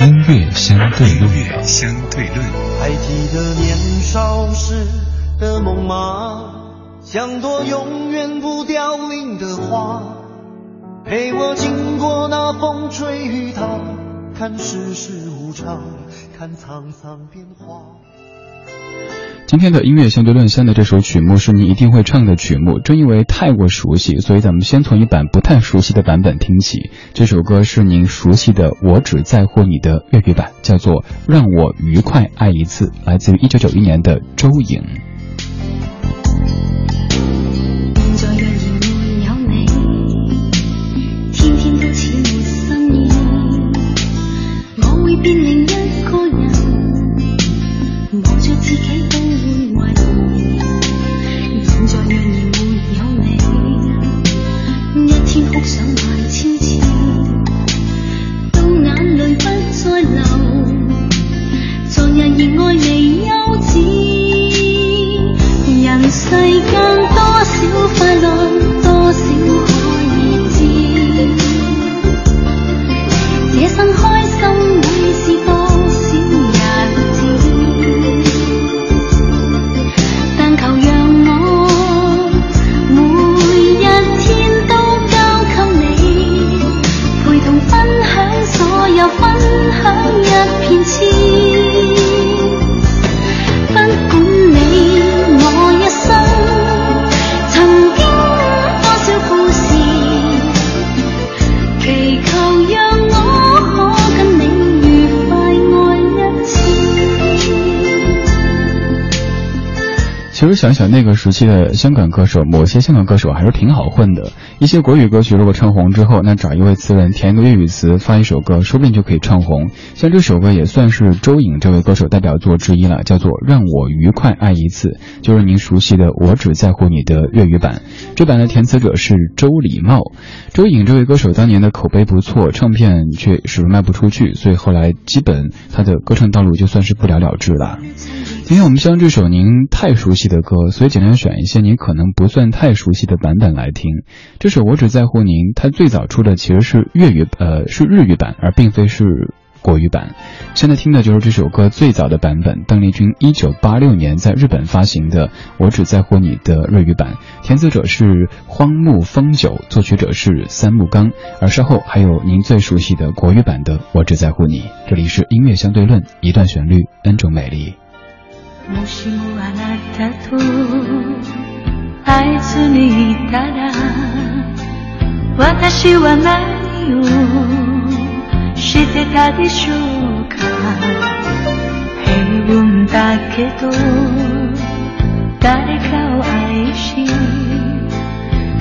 音乐相对论，相对论。还记得年少时的梦吗？像朵永远不凋零的花，陪我经过那风吹雨打，看世事无常，看沧桑变化。今天的音乐相对论三的这首曲目是您一定会唱的曲目，正因为太过熟悉，所以咱们先从一版不太熟悉的版本听起。这首歌是您熟悉的《我只在乎你》的粤语版，叫做《让我愉快爱一次》，来自于一九九一年的周颖。想想那个时期的香港歌手，某些香港歌手还是挺好混的。一些国语歌曲如果唱红之后，那找一位词人填一个粤语词，发一首歌，说不定就可以唱红。像这首歌也算是周颖这位歌手代表作之一了，叫做《让我愉快爱一次》，就是您熟悉的《我只在乎你》的粤语版。这版的填词者是周礼茂。周颖这位歌手当年的口碑不错，唱片却始終賣不出去，所以后来基本他的歌唱道路就算是不了了之了。今天我們將這首您太熟悉的歌，所以尽量选一些您可能不算太熟悉的版本来听。这首《我只在乎您》，它最早出的其实是粤语，呃，是日语版，而并非是国语版。现在听的就是这首歌最早的版本，邓丽君一九八六年在日本发行的《我只在乎你》的日语版，填词者是荒木豐久，作曲者是三木刚，而稍后还有您最熟悉的国语版的《我只在乎你》。这里是音乐相对论，一段旋律，N 种美丽。もしもあなたと会えずにいたら私は何をしてたでしょうか。平凡だけど誰かを愛し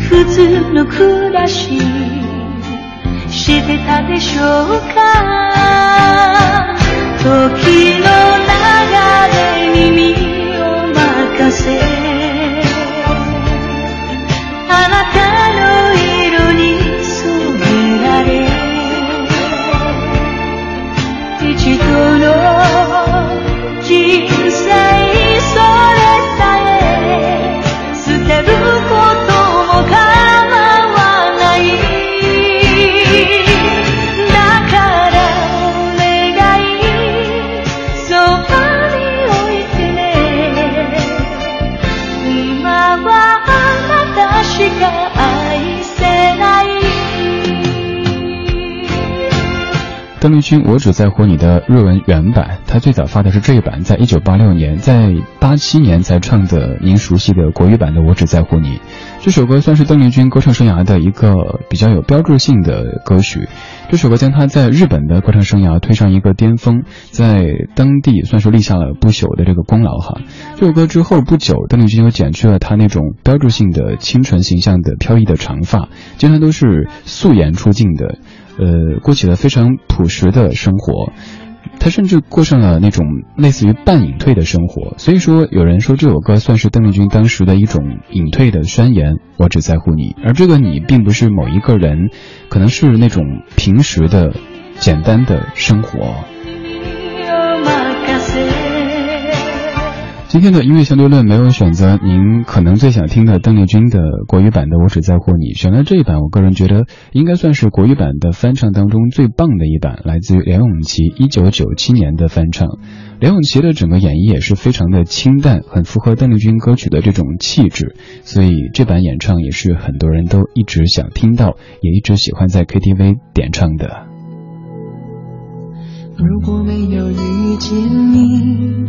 普通の暮らししてたでしょうか。時の 流れに身を任せ 邓丽君《我只在乎你》的日文原版，她最早发的是这一版，在一九八六年，在八七年才唱的您熟悉的国语版的《我只在乎你》。这首歌算是邓丽君歌唱生涯的一个比较有标志性的歌曲。这首歌将他在日本的歌唱生涯推上一个巅峰，在当地算是立下了不朽的这个功劳哈。这首歌之后不久，邓丽君又剪去了她那种标志性的清纯形象的飘逸的长发，经常都是素颜出镜的，呃，过起了非常朴实的生活。他甚至过上了那种类似于半隐退的生活，所以说有人说这首歌算是邓丽君当时的一种隐退的宣言。我只在乎你，而这个你并不是某一个人，可能是那种平时的、简单的生活。今天的音乐相对论没有选择您可能最想听的邓丽君的国语版的《我只在乎你》，选了这一版，我个人觉得应该算是国语版的翻唱当中最棒的一版，来自于梁咏琪一九九七年的翻唱。梁咏琪的整个演绎也是非常的清淡，很符合邓丽君歌曲的这种气质，所以这版演唱也是很多人都一直想听到，也一直喜欢在 KTV 点唱的。如果没有遇见你。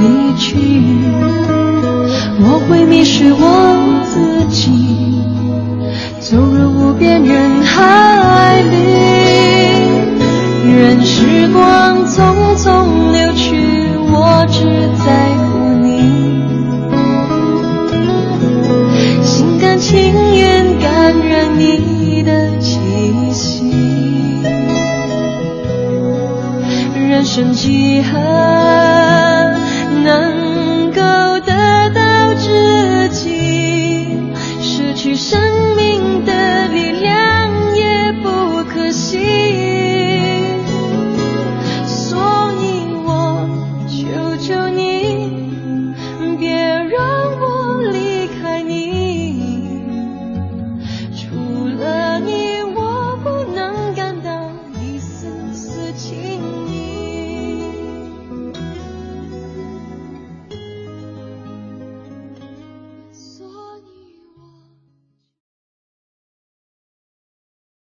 离去我会迷失我自己走入无边人海里任时光匆匆流去我只在乎你。心甘情愿感染你的气息人生几何